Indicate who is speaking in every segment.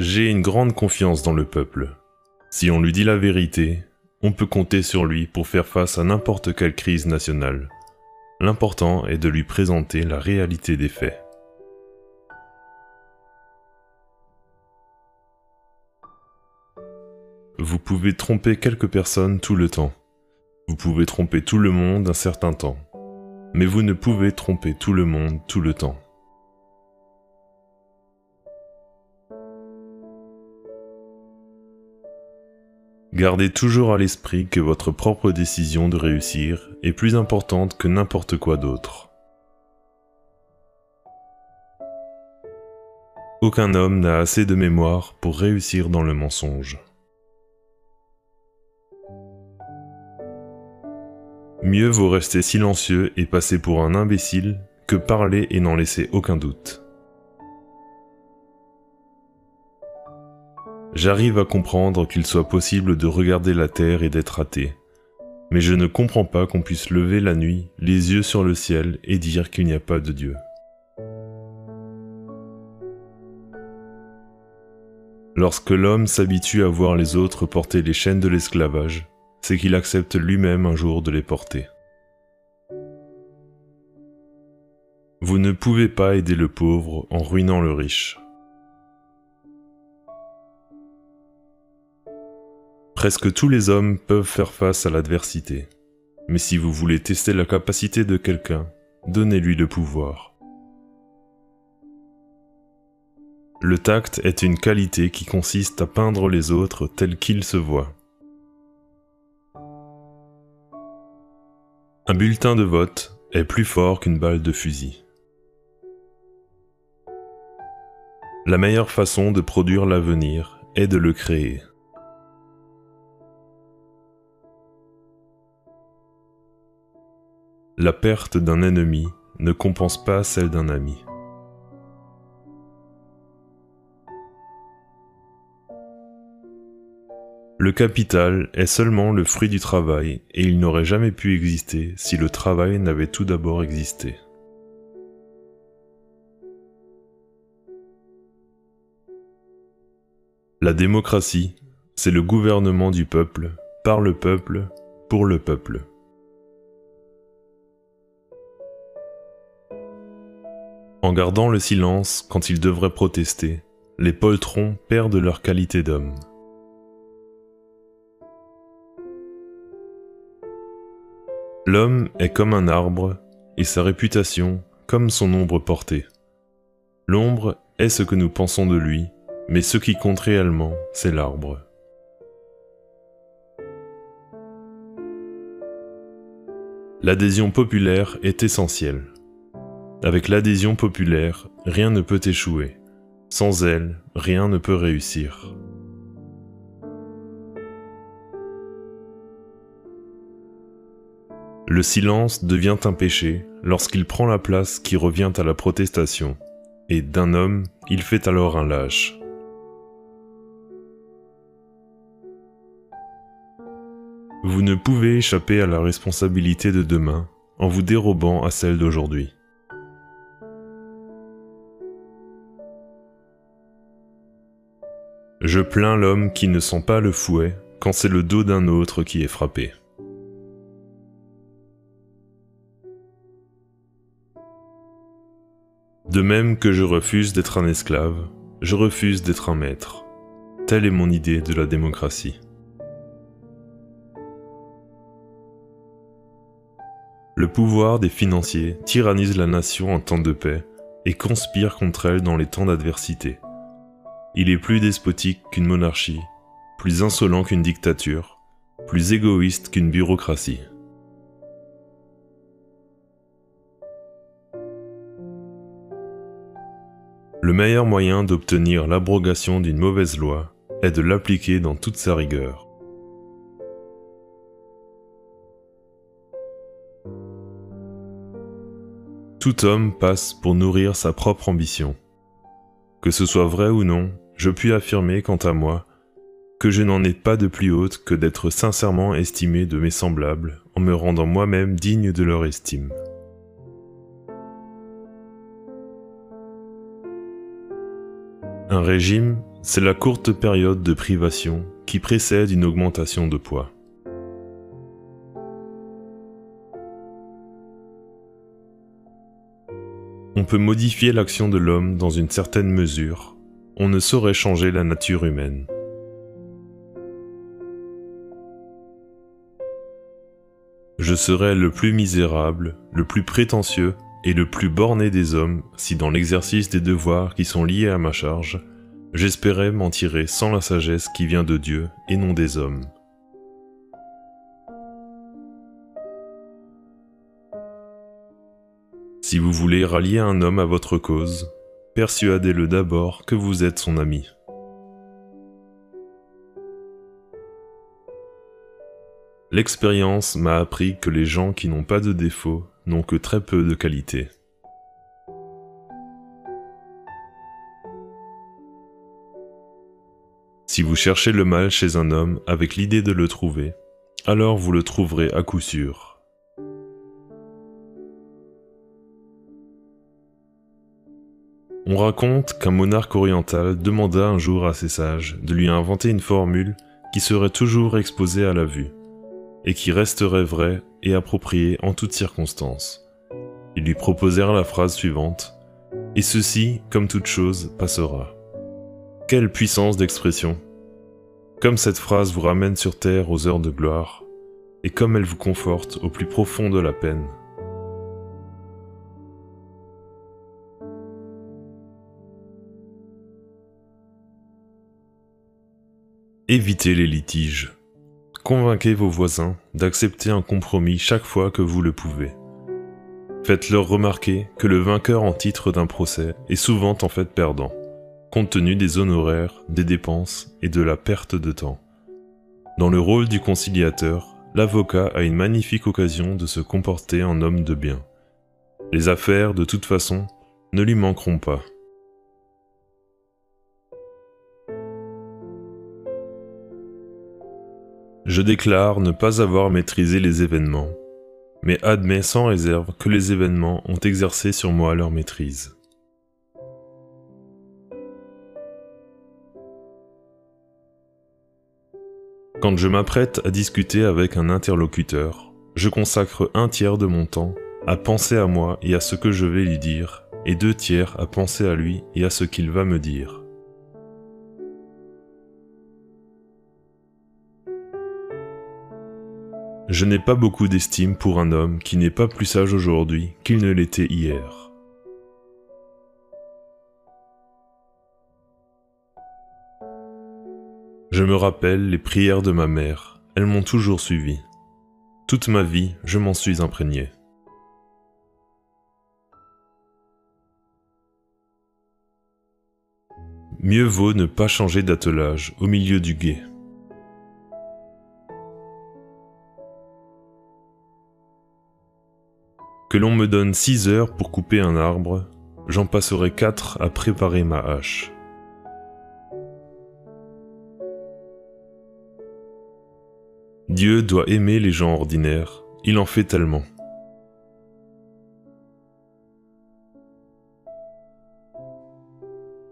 Speaker 1: J'ai une grande confiance dans le peuple. Si on lui dit la vérité, on peut compter sur lui pour faire face à n'importe quelle crise nationale. L'important est de lui présenter la réalité des faits. Vous pouvez tromper quelques personnes tout le temps. Vous pouvez tromper tout le monde un certain temps. Mais vous ne pouvez tromper tout le monde tout le temps. Gardez toujours à l'esprit que votre propre décision de réussir est plus importante que n'importe quoi d'autre. Aucun homme n'a assez de mémoire pour réussir dans le mensonge. Mieux vaut rester silencieux et passer pour un imbécile que parler et n'en laisser aucun doute. J'arrive à comprendre qu'il soit possible de regarder la terre et d'être athée, mais je ne comprends pas qu'on puisse lever la nuit, les yeux sur le ciel et dire qu'il n'y a pas de Dieu. Lorsque l'homme s'habitue à voir les autres porter les chaînes de l'esclavage, c'est qu'il accepte lui-même un jour de les porter. Vous ne pouvez pas aider le pauvre en ruinant le riche. Presque tous les hommes peuvent faire face à l'adversité. Mais si vous voulez tester la capacité de quelqu'un, donnez-lui le pouvoir. Le tact est une qualité qui consiste à peindre les autres tels qu'ils se voient. Un bulletin de vote est plus fort qu'une balle de fusil. La meilleure façon de produire l'avenir est de le créer. La perte d'un ennemi ne compense pas celle d'un ami. Le capital est seulement le fruit du travail et il n'aurait jamais pu exister si le travail n'avait tout d'abord existé. La démocratie, c'est le gouvernement du peuple, par le peuple, pour le peuple. En gardant le silence quand ils devraient protester, les poltrons perdent leur qualité d'homme. L'homme est comme un arbre, et sa réputation comme son ombre portée. L'ombre est ce que nous pensons de lui, mais ce qui compte réellement, c'est l'arbre. L'adhésion populaire est essentielle. Avec l'adhésion populaire, rien ne peut échouer. Sans elle, rien ne peut réussir. Le silence devient un péché lorsqu'il prend la place qui revient à la protestation, et d'un homme, il fait alors un lâche. Vous ne pouvez échapper à la responsabilité de demain en vous dérobant à celle d'aujourd'hui. Je plains l'homme qui ne sent pas le fouet quand c'est le dos d'un autre qui est frappé. De même que je refuse d'être un esclave, je refuse d'être un maître. Telle est mon idée de la démocratie. Le pouvoir des financiers tyrannise la nation en temps de paix et conspire contre elle dans les temps d'adversité. Il est plus despotique qu'une monarchie, plus insolent qu'une dictature, plus égoïste qu'une bureaucratie. Le meilleur moyen d'obtenir l'abrogation d'une mauvaise loi est de l'appliquer dans toute sa rigueur. Tout homme passe pour nourrir sa propre ambition. Que ce soit vrai ou non, je puis affirmer quant à moi que je n'en ai pas de plus haute que d'être sincèrement estimé de mes semblables en me rendant moi-même digne de leur estime. Un régime, c'est la courte période de privation qui précède une augmentation de poids. On peut modifier l'action de l'homme dans une certaine mesure, on ne saurait changer la nature humaine. Je serais le plus misérable, le plus prétentieux et le plus borné des hommes si dans l'exercice des devoirs qui sont liés à ma charge, j'espérais m'en tirer sans la sagesse qui vient de Dieu et non des hommes. Si vous voulez rallier un homme à votre cause, persuadez-le d'abord que vous êtes son ami. L'expérience m'a appris que les gens qui n'ont pas de défauts n'ont que très peu de qualités. Si vous cherchez le mal chez un homme avec l'idée de le trouver, alors vous le trouverez à coup sûr. On raconte qu'un monarque oriental demanda un jour à ses sages de lui inventer une formule qui serait toujours exposée à la vue et qui resterait vrai et approprié en toutes circonstances. Ils lui proposèrent la phrase suivante Et ceci, comme toute chose, passera. Quelle puissance d'expression Comme cette phrase vous ramène sur terre aux heures de gloire, et comme elle vous conforte au plus profond de la peine. Évitez les litiges. Convainquez vos voisins d'accepter un compromis chaque fois que vous le pouvez. Faites-leur remarquer que le vainqueur en titre d'un procès est souvent en fait perdant, compte tenu des honoraires, des dépenses et de la perte de temps. Dans le rôle du conciliateur, l'avocat a une magnifique occasion de se comporter en homme de bien. Les affaires, de toute façon, ne lui manqueront pas. Je déclare ne pas avoir maîtrisé les événements, mais admets sans réserve que les événements ont exercé sur moi leur maîtrise. Quand je m'apprête à discuter avec un interlocuteur, je consacre un tiers de mon temps à penser à moi et à ce que je vais lui dire, et deux tiers à penser à lui et à ce qu'il va me dire. Je n'ai pas beaucoup d'estime pour un homme qui n'est pas plus sage aujourd'hui qu'il ne l'était hier. Je me rappelle les prières de ma mère, elles m'ont toujours suivi. Toute ma vie, je m'en suis imprégné. Mieux vaut ne pas changer d'attelage au milieu du guet. Que l'on me donne 6 heures pour couper un arbre, j'en passerai 4 à préparer ma hache. Dieu doit aimer les gens ordinaires, il en fait tellement.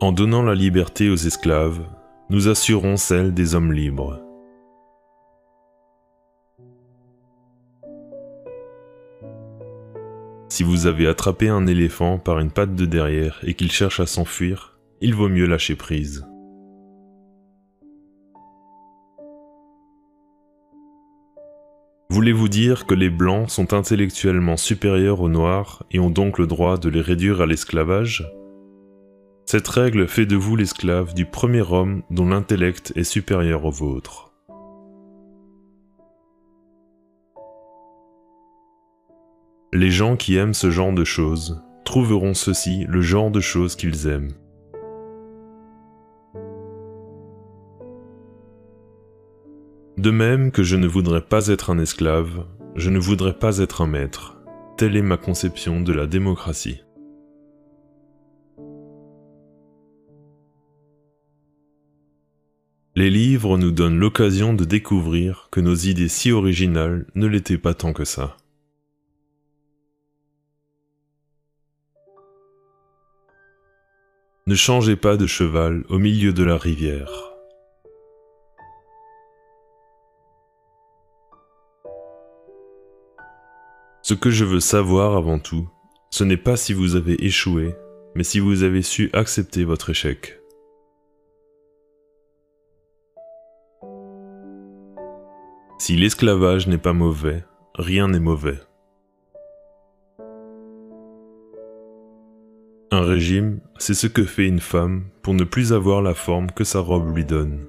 Speaker 1: En donnant la liberté aux esclaves, nous assurons celle des hommes libres. Si vous avez attrapé un éléphant par une patte de derrière et qu'il cherche à s'enfuir, il vaut mieux lâcher prise. Voulez-vous dire que les blancs sont intellectuellement supérieurs aux noirs et ont donc le droit de les réduire à l'esclavage? Cette règle fait de vous l'esclave du premier homme dont l'intellect est supérieur au vôtre. Les gens qui aiment ce genre de choses trouveront ceci le genre de choses qu'ils aiment. De même que je ne voudrais pas être un esclave, je ne voudrais pas être un maître. Telle est ma conception de la démocratie. Les livres nous donnent l'occasion de découvrir que nos idées si originales ne l'étaient pas tant que ça. Ne changez pas de cheval au milieu de la rivière. Ce que je veux savoir avant tout, ce n'est pas si vous avez échoué, mais si vous avez su accepter votre échec. Si l'esclavage n'est pas mauvais, rien n'est mauvais. Un régime, c'est ce que fait une femme pour ne plus avoir la forme que sa robe lui donne.